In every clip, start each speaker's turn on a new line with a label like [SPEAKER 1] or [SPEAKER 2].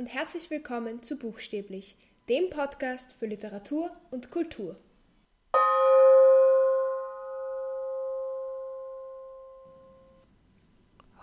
[SPEAKER 1] und herzlich willkommen zu Buchstäblich, dem Podcast für Literatur und Kultur.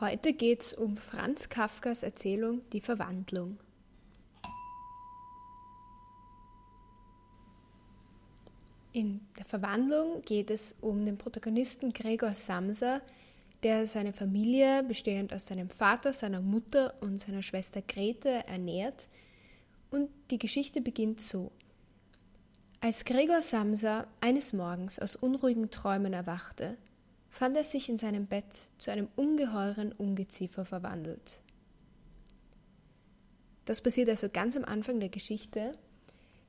[SPEAKER 1] Heute geht es um Franz Kafkas Erzählung Die Verwandlung. In der Verwandlung geht es um den Protagonisten Gregor Samsa, der seine Familie, bestehend aus seinem Vater, seiner Mutter und seiner Schwester Grete, ernährt. Und die Geschichte beginnt so. Als Gregor Samsa eines Morgens aus unruhigen Träumen erwachte, fand er sich in seinem Bett zu einem ungeheuren Ungeziefer verwandelt. Das passiert also ganz am Anfang der Geschichte.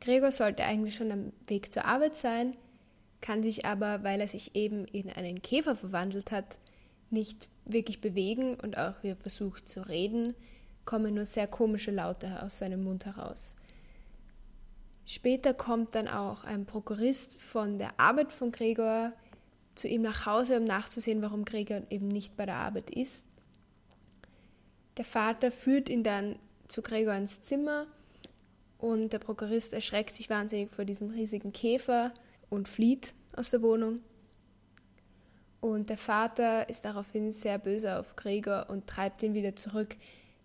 [SPEAKER 1] Gregor sollte eigentlich schon am Weg zur Arbeit sein, kann sich aber, weil er sich eben in einen Käfer verwandelt hat, nicht wirklich bewegen und auch wie er versucht zu reden, kommen nur sehr komische Laute aus seinem Mund heraus. Später kommt dann auch ein Prokurist von der Arbeit von Gregor zu ihm nach Hause, um nachzusehen, warum Gregor eben nicht bei der Arbeit ist. Der Vater führt ihn dann zu Gregor ins Zimmer und der Prokurist erschreckt sich wahnsinnig vor diesem riesigen Käfer und flieht aus der Wohnung. Und der Vater ist daraufhin sehr böse auf Gregor und treibt ihn wieder zurück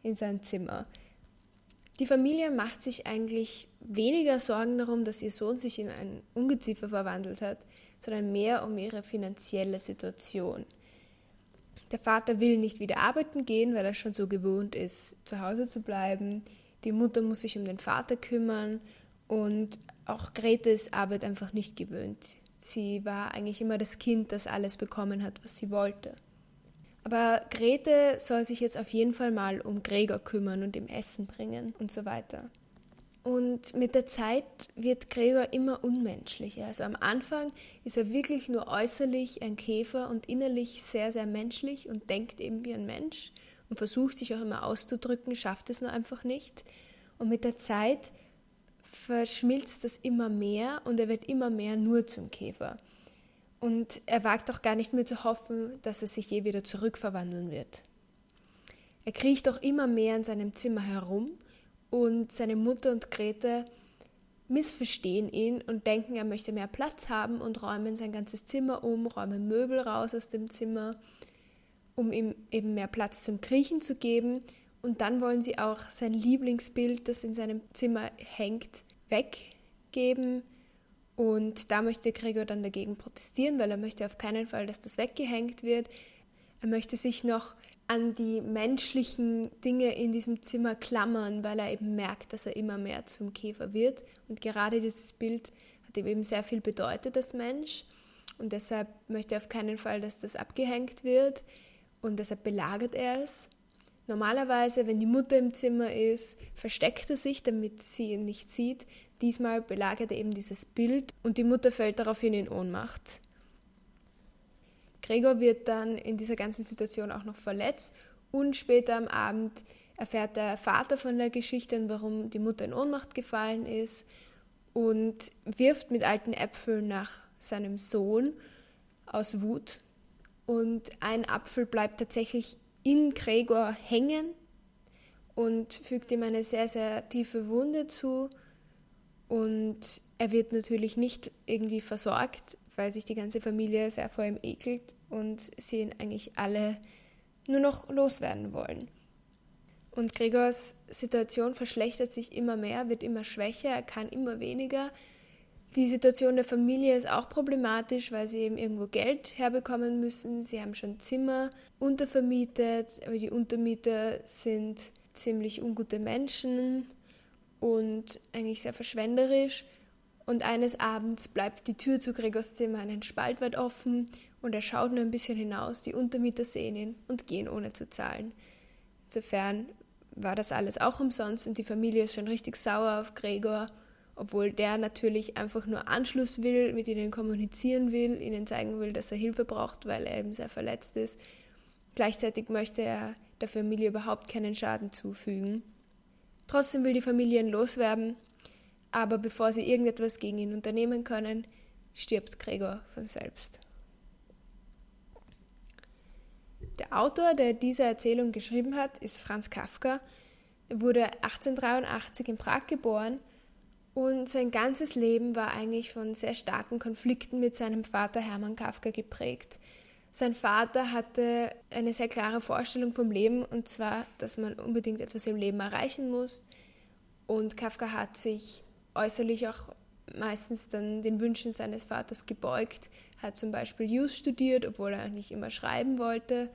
[SPEAKER 1] in sein Zimmer. Die Familie macht sich eigentlich weniger Sorgen darum, dass ihr Sohn sich in einen Ungeziefer verwandelt hat, sondern mehr um ihre finanzielle Situation. Der Vater will nicht wieder arbeiten gehen, weil er schon so gewohnt ist, zu Hause zu bleiben. Die Mutter muss sich um den Vater kümmern und auch Grete ist Arbeit einfach nicht gewöhnt. Sie war eigentlich immer das Kind, das alles bekommen hat, was sie wollte. Aber Grete soll sich jetzt auf jeden Fall mal um Gregor kümmern und ihm Essen bringen und so weiter. Und mit der Zeit wird Gregor immer unmenschlicher. Also am Anfang ist er wirklich nur äußerlich ein Käfer und innerlich sehr, sehr menschlich und denkt eben wie ein Mensch und versucht sich auch immer auszudrücken, schafft es nur einfach nicht. Und mit der Zeit verschmilzt das immer mehr und er wird immer mehr nur zum Käfer. Und er wagt auch gar nicht mehr zu hoffen, dass er sich je wieder zurückverwandeln wird. Er kriecht auch immer mehr in seinem Zimmer herum und seine Mutter und Grete missverstehen ihn und denken, er möchte mehr Platz haben und räumen sein ganzes Zimmer um, räumen Möbel raus aus dem Zimmer, um ihm eben mehr Platz zum Kriechen zu geben. Und dann wollen sie auch sein Lieblingsbild, das in seinem Zimmer hängt, weggeben. Und da möchte Gregor dann dagegen protestieren, weil er möchte auf keinen Fall, dass das weggehängt wird. Er möchte sich noch an die menschlichen Dinge in diesem Zimmer klammern, weil er eben merkt, dass er immer mehr zum Käfer wird. Und gerade dieses Bild hat ihm eben sehr viel bedeutet als Mensch. Und deshalb möchte er auf keinen Fall, dass das abgehängt wird. Und deshalb belagert er es. Normalerweise, wenn die Mutter im Zimmer ist, versteckt er sich, damit sie ihn nicht sieht. Diesmal belagert er eben dieses Bild und die Mutter fällt daraufhin in Ohnmacht. Gregor wird dann in dieser ganzen Situation auch noch verletzt und später am Abend erfährt der Vater von der Geschichte und warum die Mutter in Ohnmacht gefallen ist und wirft mit alten Äpfeln nach seinem Sohn aus Wut. Und ein Apfel bleibt tatsächlich in Gregor hängen und fügt ihm eine sehr, sehr tiefe Wunde zu. Und er wird natürlich nicht irgendwie versorgt, weil sich die ganze Familie sehr vor ihm ekelt und sie ihn eigentlich alle nur noch loswerden wollen. Und Gregors Situation verschlechtert sich immer mehr, wird immer schwächer, er kann immer weniger. Die Situation der Familie ist auch problematisch, weil sie eben irgendwo Geld herbekommen müssen. Sie haben schon Zimmer untervermietet, aber die Untermieter sind ziemlich ungute Menschen und eigentlich sehr verschwenderisch. Und eines Abends bleibt die Tür zu Gregors Zimmer einen Spalt weit offen und er schaut nur ein bisschen hinaus. Die Untermieter sehen ihn und gehen ohne zu zahlen. Insofern war das alles auch umsonst und die Familie ist schon richtig sauer auf Gregor obwohl der natürlich einfach nur Anschluss will, mit ihnen kommunizieren will, ihnen zeigen will, dass er Hilfe braucht, weil er eben sehr verletzt ist. Gleichzeitig möchte er der Familie überhaupt keinen Schaden zufügen. Trotzdem will die Familie ihn loswerden, aber bevor sie irgendetwas gegen ihn unternehmen können, stirbt Gregor von selbst. Der Autor, der diese Erzählung geschrieben hat, ist Franz Kafka Er wurde 1883 in Prag geboren und sein ganzes Leben war eigentlich von sehr starken Konflikten mit seinem Vater Hermann Kafka geprägt. Sein Vater hatte eine sehr klare Vorstellung vom Leben und zwar, dass man unbedingt etwas im Leben erreichen muss. Und Kafka hat sich äußerlich auch meistens dann den Wünschen seines Vaters gebeugt, hat zum Beispiel Jus studiert, obwohl er eigentlich immer schreiben wollte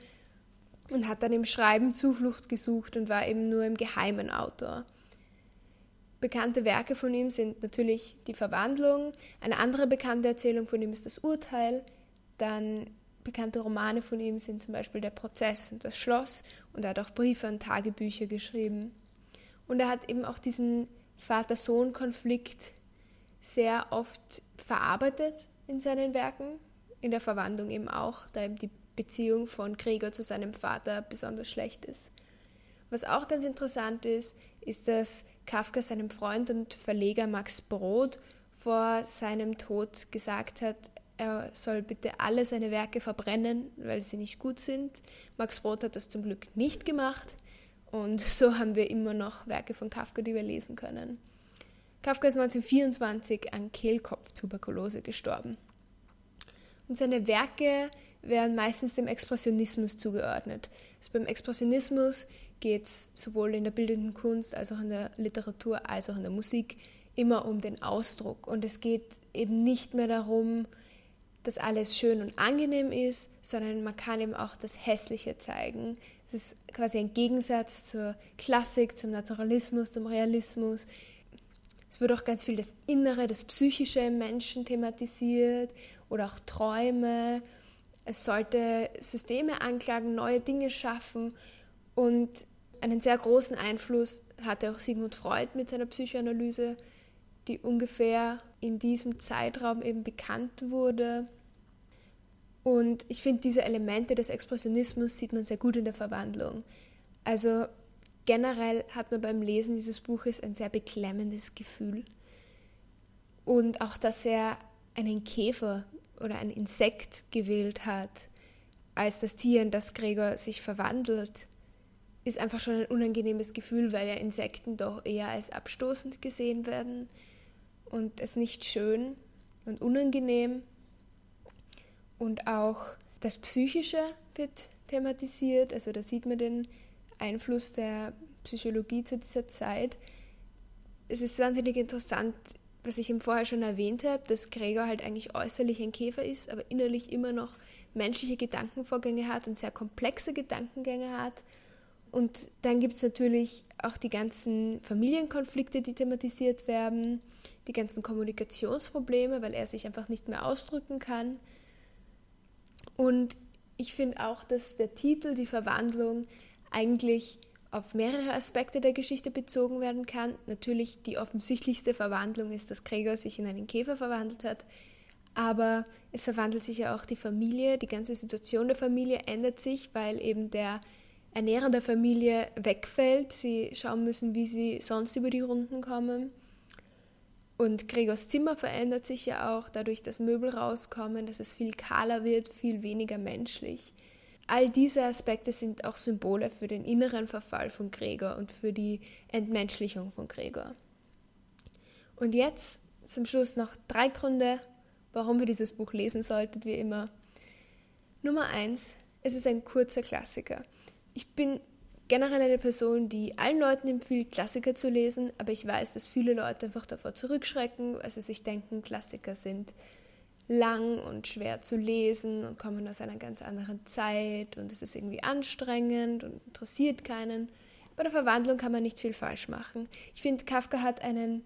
[SPEAKER 1] und hat dann im Schreiben Zuflucht gesucht und war eben nur im Geheimen Autor. Bekannte Werke von ihm sind natürlich Die Verwandlung, eine andere bekannte Erzählung von ihm ist Das Urteil, dann bekannte Romane von ihm sind zum Beispiel Der Prozess und Das Schloss und er hat auch Briefe und Tagebücher geschrieben. Und er hat eben auch diesen Vater-Sohn-Konflikt sehr oft verarbeitet in seinen Werken, in der Verwandlung eben auch, da eben die Beziehung von Gregor zu seinem Vater besonders schlecht ist. Was auch ganz interessant ist, ist, dass Kafka seinem Freund und Verleger Max Brod vor seinem Tod gesagt hat, er soll bitte alle seine Werke verbrennen, weil sie nicht gut sind. Max Brod hat das zum Glück nicht gemacht und so haben wir immer noch Werke von Kafka, die wir lesen können. Kafka ist 1924 an Kehlkopftuberkulose gestorben. Und seine Werke werden meistens dem Expressionismus zugeordnet. Also beim Expressionismus geht es sowohl in der bildenden Kunst als auch in der Literatur als auch in der Musik immer um den Ausdruck. Und es geht eben nicht mehr darum, dass alles schön und angenehm ist, sondern man kann eben auch das Hässliche zeigen. Es ist quasi ein Gegensatz zur Klassik, zum Naturalismus, zum Realismus. Es wird auch ganz viel das Innere, das Psychische im Menschen thematisiert oder auch Träume. Es sollte Systeme anklagen, neue Dinge schaffen und einen sehr großen Einfluss hatte auch Sigmund Freud mit seiner Psychoanalyse, die ungefähr in diesem Zeitraum eben bekannt wurde. Und ich finde, diese Elemente des Expressionismus sieht man sehr gut in der Verwandlung. Also generell hat man beim Lesen dieses Buches ein sehr beklemmendes Gefühl. Und auch, dass er einen Käfer oder ein Insekt gewählt hat, als das Tier, in das Gregor sich verwandelt, ist einfach schon ein unangenehmes Gefühl, weil ja Insekten doch eher als abstoßend gesehen werden und es nicht schön und unangenehm. Und auch das Psychische wird thematisiert, also da sieht man den Einfluss der Psychologie zu dieser Zeit. Es ist wahnsinnig interessant, was ich ihm vorher schon erwähnt habe, dass Gregor halt eigentlich äußerlich ein Käfer ist, aber innerlich immer noch menschliche Gedankenvorgänge hat und sehr komplexe Gedankengänge hat. Und dann gibt es natürlich auch die ganzen Familienkonflikte, die thematisiert werden, die ganzen Kommunikationsprobleme, weil er sich einfach nicht mehr ausdrücken kann. Und ich finde auch, dass der Titel, die Verwandlung, eigentlich auf mehrere Aspekte der Geschichte bezogen werden kann. Natürlich die offensichtlichste Verwandlung ist, dass Gregor sich in einen Käfer verwandelt hat, aber es verwandelt sich ja auch die Familie, die ganze Situation der Familie ändert sich, weil eben der Ernährer der Familie wegfällt. Sie schauen müssen, wie sie sonst über die Runden kommen. Und Gregors Zimmer verändert sich ja auch, dadurch, dass Möbel rauskommen, dass es viel kahler wird, viel weniger menschlich. All diese Aspekte sind auch Symbole für den inneren Verfall von Gregor und für die Entmenschlichung von Gregor. Und jetzt zum Schluss noch drei Gründe, warum ihr dieses Buch lesen solltet, wie immer. Nummer eins, es ist ein kurzer Klassiker. Ich bin generell eine Person, die allen Leuten empfiehlt, Klassiker zu lesen, aber ich weiß, dass viele Leute einfach davor zurückschrecken, weil sie sich denken, Klassiker sind lang und schwer zu lesen und kommen aus einer ganz anderen Zeit und es ist irgendwie anstrengend und interessiert keinen. Bei der Verwandlung kann man nicht viel falsch machen. Ich finde, Kafka hat einen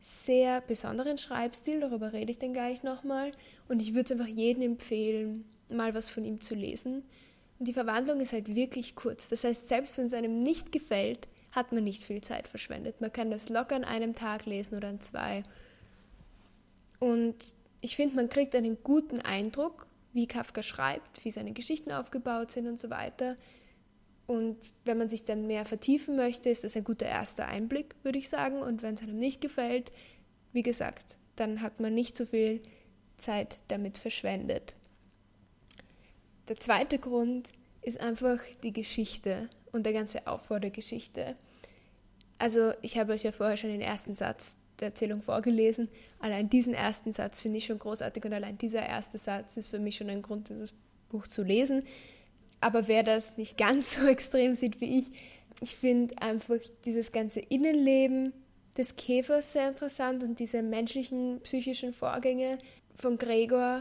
[SPEAKER 1] sehr besonderen Schreibstil, darüber rede ich dann gleich nochmal. Und ich würde es einfach jedem empfehlen, mal was von ihm zu lesen. Und die Verwandlung ist halt wirklich kurz. Das heißt, selbst wenn es einem nicht gefällt, hat man nicht viel Zeit verschwendet. Man kann das locker an einem Tag lesen oder an zwei. Und ich finde, man kriegt einen guten Eindruck, wie Kafka schreibt, wie seine Geschichten aufgebaut sind und so weiter. Und wenn man sich dann mehr vertiefen möchte, ist das ein guter erster Einblick, würde ich sagen. Und wenn es einem nicht gefällt, wie gesagt, dann hat man nicht so viel Zeit damit verschwendet. Der zweite Grund ist einfach die Geschichte und der ganze Aufbau der Geschichte. Also ich habe euch ja vorher schon den ersten Satz der Erzählung vorgelesen. Allein diesen ersten Satz finde ich schon großartig und allein dieser erste Satz ist für mich schon ein Grund, dieses Buch zu lesen. Aber wer das nicht ganz so extrem sieht wie ich, ich finde einfach dieses ganze Innenleben des Käfers sehr interessant und diese menschlichen psychischen Vorgänge von Gregor,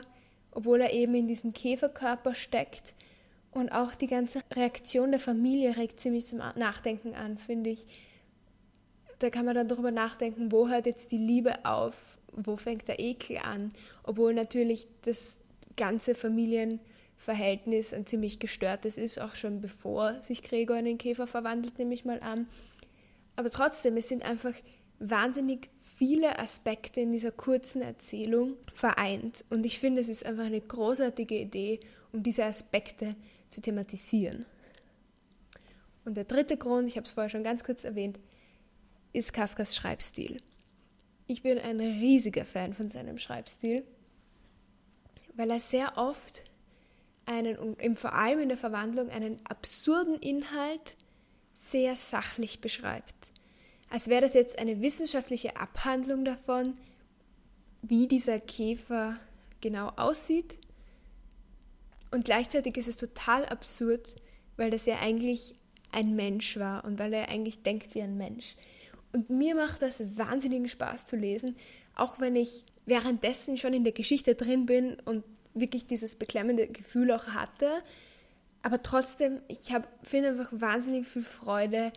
[SPEAKER 1] obwohl er eben in diesem Käferkörper steckt. Und auch die ganze Reaktion der Familie regt ziemlich zum Nachdenken an, finde ich. Da kann man dann darüber nachdenken, wo hört jetzt die Liebe auf, wo fängt der Ekel an, obwohl natürlich das ganze Familienverhältnis ein ziemlich gestörtes ist, auch schon bevor sich Gregor in den Käfer verwandelt, nehme ich mal an. Aber trotzdem, es sind einfach wahnsinnig viele Aspekte in dieser kurzen Erzählung vereint. Und ich finde, es ist einfach eine großartige Idee, um diese Aspekte zu thematisieren. Und der dritte Grund, ich habe es vorher schon ganz kurz erwähnt, ist Kafkas Schreibstil. Ich bin ein riesiger Fan von seinem Schreibstil, weil er sehr oft einen, vor allem in der Verwandlung, einen absurden Inhalt sehr sachlich beschreibt als wäre das jetzt eine wissenschaftliche Abhandlung davon, wie dieser Käfer genau aussieht. Und gleichzeitig ist es total absurd, weil das ja eigentlich ein Mensch war und weil er eigentlich denkt wie ein Mensch. Und mir macht das wahnsinnigen Spaß zu lesen, auch wenn ich währenddessen schon in der Geschichte drin bin und wirklich dieses beklemmende Gefühl auch hatte. Aber trotzdem, ich finde einfach wahnsinnig viel Freude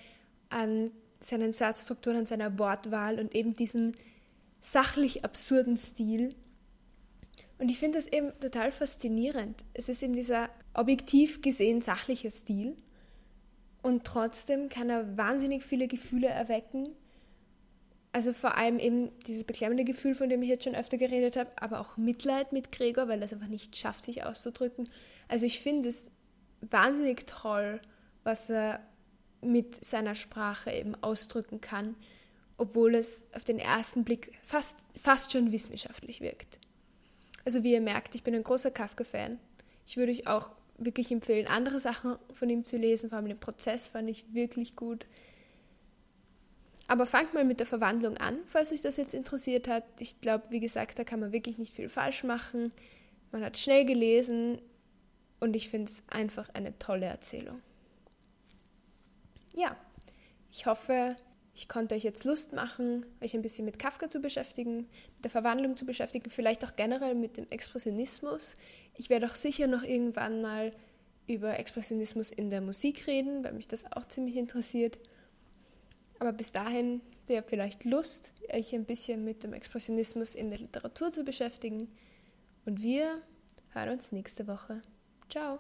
[SPEAKER 1] an seinen Satzstrukturen, seiner Wortwahl und eben diesem sachlich absurden Stil. Und ich finde das eben total faszinierend. Es ist eben dieser objektiv gesehen sachliche Stil und trotzdem kann er wahnsinnig viele Gefühle erwecken. Also vor allem eben dieses beklemmende Gefühl, von dem ich jetzt schon öfter geredet habe, aber auch Mitleid mit Gregor, weil er es einfach nicht schafft, sich auszudrücken. Also ich finde es wahnsinnig toll, was er mit seiner Sprache eben ausdrücken kann, obwohl es auf den ersten Blick fast, fast schon wissenschaftlich wirkt. Also wie ihr merkt, ich bin ein großer Kafka-Fan. Ich würde euch auch wirklich empfehlen, andere Sachen von ihm zu lesen, vor allem den Prozess fand ich wirklich gut. Aber fangt mal mit der Verwandlung an, falls euch das jetzt interessiert hat. Ich glaube, wie gesagt, da kann man wirklich nicht viel falsch machen. Man hat schnell gelesen und ich finde es einfach eine tolle Erzählung ja, ich hoffe, ich konnte euch jetzt Lust machen, euch ein bisschen mit Kafka zu beschäftigen, mit der Verwandlung zu beschäftigen, vielleicht auch generell mit dem Expressionismus. Ich werde auch sicher noch irgendwann mal über Expressionismus in der Musik reden, weil mich das auch ziemlich interessiert. Aber bis dahin, ihr habt vielleicht Lust, euch ein bisschen mit dem Expressionismus in der Literatur zu beschäftigen. Und wir hören uns nächste Woche. Ciao!